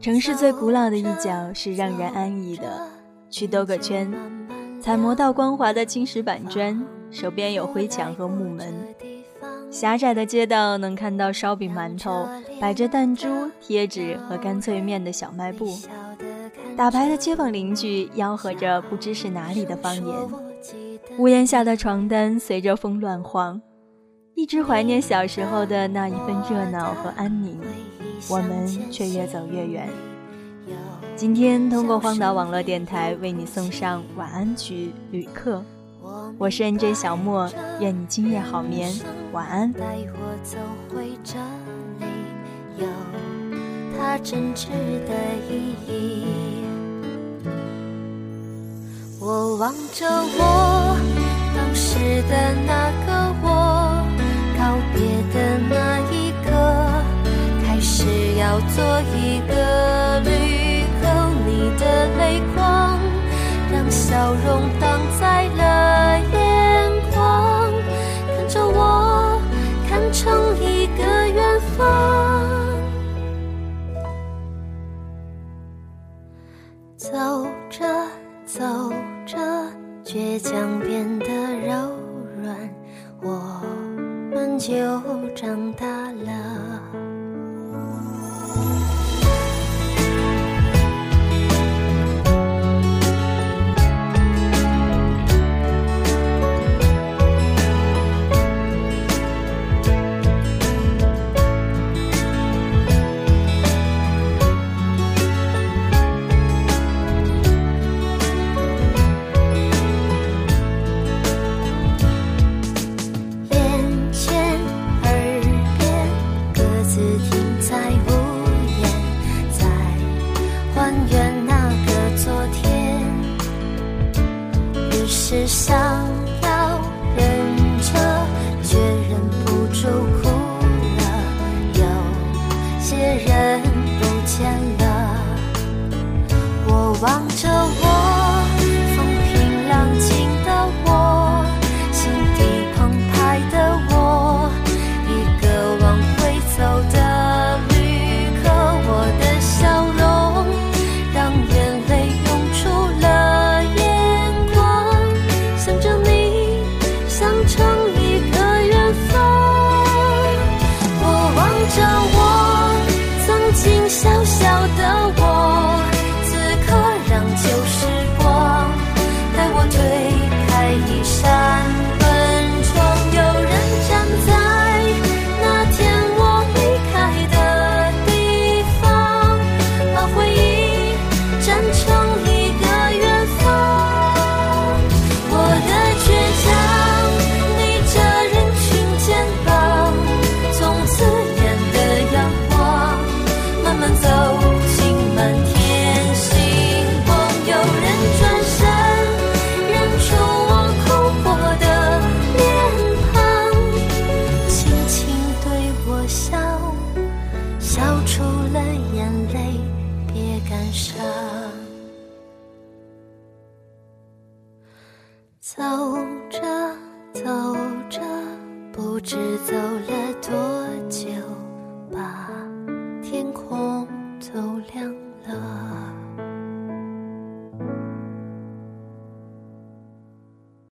城市最古老的一角是让人安逸的，去兜个圈，踩磨到光滑的青石板砖，手边有灰墙和木门。狭窄的街道能看到烧饼、馒头，摆着弹珠、贴纸和干脆面的小卖部。打牌的街坊邻居吆喝着不知是哪里的方言。屋檐下的床单随着风乱晃，一直怀念小时候的那一份热闹和安宁。我们却越走越远。今天通过荒岛网络电台为你送上晚安曲《旅客》。我是 NJ 小莫，愿你今夜好眠，晚安。带我走回这里，有它真挚的意义。我望着我当时的那个，别的那一刻，开始要做一个旅客。你的泪光，让笑容挡在了眼眶，看着我，看成一个远方。走着走着，倔强变得就长大了。各自停在屋檐，在还原那个昨天。于是想要忍着，却忍不住哭了。有些人不见了，我望着了眼泪别感伤。走着走着不知走了多久把天空都亮了。